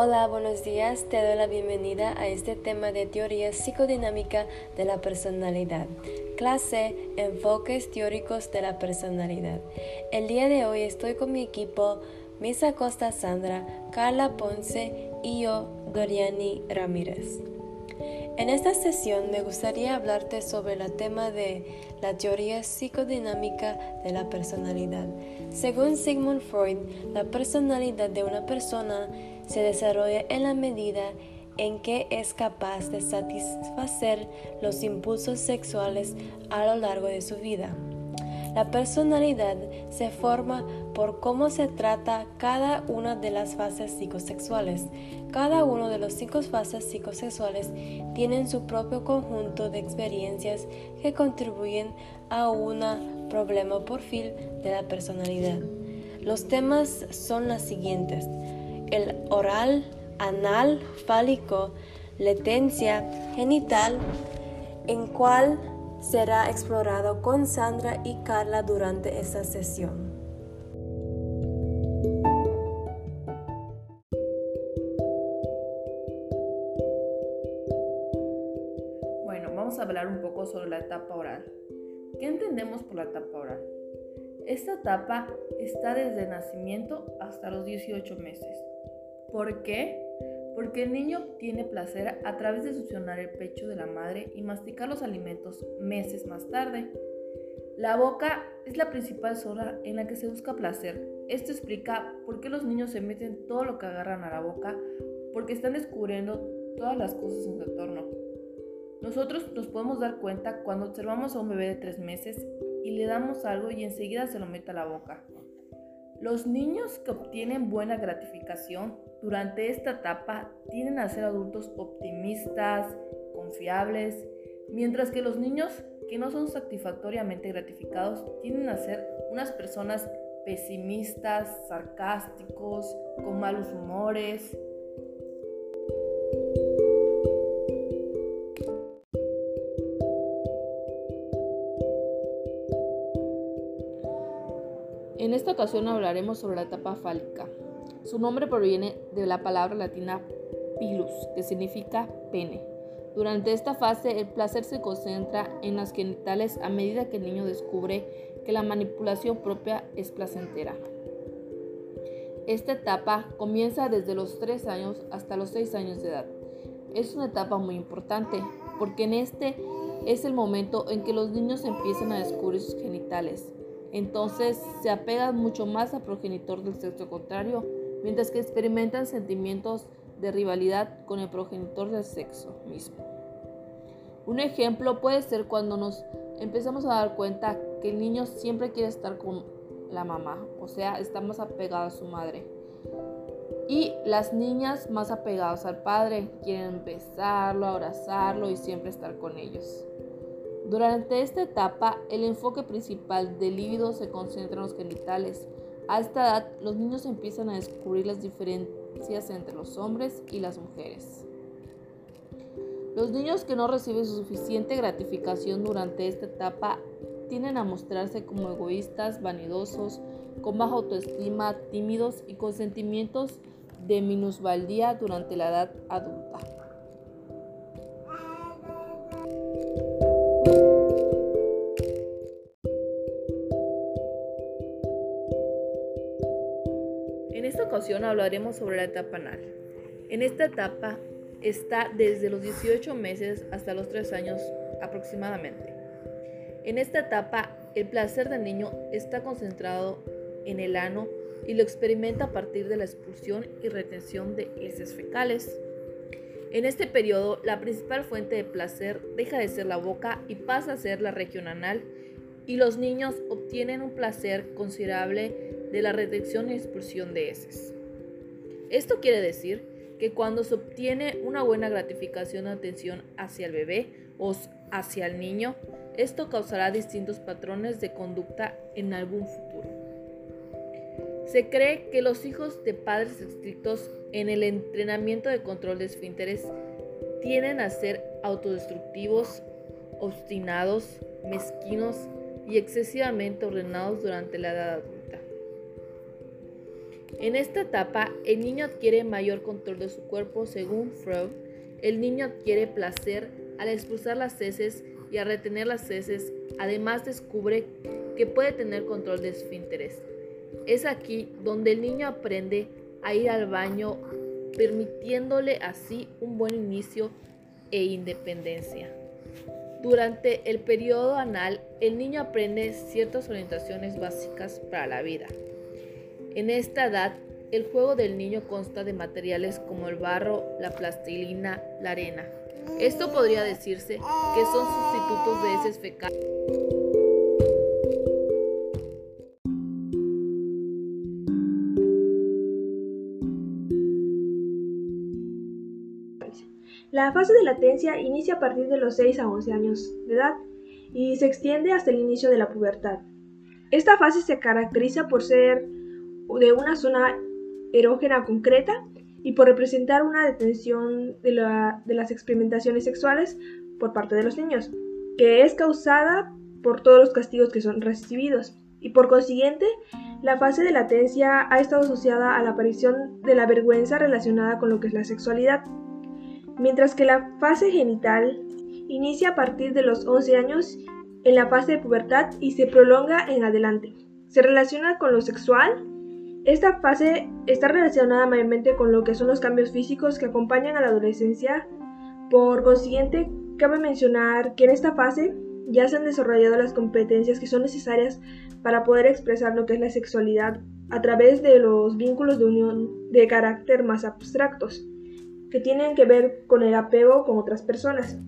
Hola, buenos días. Te doy la bienvenida a este tema de teoría psicodinámica de la personalidad. Clase Enfoques teóricos de la personalidad. El día de hoy estoy con mi equipo Misa Costa Sandra, Carla Ponce y yo, Doriani Ramírez. En esta sesión me gustaría hablarte sobre el tema de la teoría psicodinámica de la personalidad. Según Sigmund Freud, la personalidad de una persona se desarrolla en la medida en que es capaz de satisfacer los impulsos sexuales a lo largo de su vida. La personalidad se forma por cómo se trata cada una de las fases psicosexuales. Cada uno de los cinco fases psicosexuales tienen su propio conjunto de experiencias que contribuyen a un problema perfil de la personalidad. Los temas son los siguientes. El oral, anal, fálico, latencia, genital, en cual será explorado con Sandra y Carla durante esta sesión. Bueno, vamos a hablar un poco sobre la etapa oral. ¿Qué entendemos por la etapa oral? Esta etapa está desde el nacimiento hasta los 18 meses. ¿Por qué? porque el niño obtiene placer a través de succionar el pecho de la madre y masticar los alimentos meses más tarde. La boca es la principal zona en la que se busca placer. Esto explica por qué los niños se meten todo lo que agarran a la boca, porque están descubriendo todas las cosas en su entorno. Nosotros nos podemos dar cuenta cuando observamos a un bebé de tres meses y le damos algo y enseguida se lo mete a la boca. Los niños que obtienen buena gratificación durante esta etapa tienden a ser adultos optimistas, confiables, mientras que los niños que no son satisfactoriamente gratificados tienden a ser unas personas pesimistas, sarcásticos, con malos humores, ocasión hablaremos sobre la etapa fálica. Su nombre proviene de la palabra latina pilus, que significa pene. Durante esta fase, el placer se concentra en las genitales a medida que el niño descubre que la manipulación propia es placentera. Esta etapa comienza desde los 3 años hasta los 6 años de edad. Es una etapa muy importante porque en este es el momento en que los niños empiezan a descubrir sus genitales, entonces se apegan mucho más al progenitor del sexo contrario, mientras que experimentan sentimientos de rivalidad con el progenitor del sexo mismo. Un ejemplo puede ser cuando nos empezamos a dar cuenta que el niño siempre quiere estar con la mamá, o sea, está más apegado a su madre. Y las niñas más apegadas al padre, quieren besarlo, abrazarlo y siempre estar con ellos. Durante esta etapa, el enfoque principal del líbido se concentra en los genitales. A esta edad, los niños empiezan a descubrir las diferencias entre los hombres y las mujeres. Los niños que no reciben suficiente gratificación durante esta etapa tienden a mostrarse como egoístas, vanidosos, con baja autoestima, tímidos y con sentimientos de minusvaldía durante la edad adulta. Hablaremos sobre la etapa anal. En esta etapa está desde los 18 meses hasta los 3 años aproximadamente. En esta etapa, el placer del niño está concentrado en el ano y lo experimenta a partir de la expulsión y retención de heces fecales. En este periodo, la principal fuente de placer deja de ser la boca y pasa a ser la región anal y los niños obtienen un placer considerable de la retención y expulsión de heces. Esto quiere decir que cuando se obtiene una buena gratificación de atención hacia el bebé o hacia el niño, esto causará distintos patrones de conducta en algún futuro. Se cree que los hijos de padres estrictos en el entrenamiento de control de esfínteres tienden a ser autodestructivos, obstinados, mezquinos y excesivamente ordenados durante la edad adulta. En esta etapa, el niño adquiere mayor control de su cuerpo según Freud. El niño adquiere placer al expulsar las heces y al retener las heces. Además, descubre que puede tener control de esfínteres. Es aquí donde el niño aprende a ir al baño, permitiéndole así un buen inicio e independencia. Durante el periodo anal, el niño aprende ciertas orientaciones básicas para la vida. En esta edad, el juego del niño consta de materiales como el barro, la plastilina, la arena. Esto podría decirse que son sustitutos de heces fecales. La fase de latencia inicia a partir de los 6 a 11 años de edad y se extiende hasta el inicio de la pubertad. Esta fase se caracteriza por ser de una zona erógena concreta y por representar una detención de, las experimentaciones sexuales por parte de los niños, que es causada por todos los castigos que son recibidos. Y por consiguiente, la fase de latencia ha estado asociada a la aparición de la vergüenza relacionada con lo que es la sexualidad mientras que la fase genital inicia a partir de los 11 años en la fase de pubertad y se prolonga en adelante. Se relaciona con lo sexual. Esta fase está relacionada mayormente con lo que son los cambios físicos que acompañan a la adolescencia. Por consiguiente, cabe mencionar que en esta fase ya se han desarrollado las competencias que son necesarias para poder expresar lo que es la sexualidad a través de los vínculos de unión de carácter más abstractos que tienen que ver con el apego con otras personas.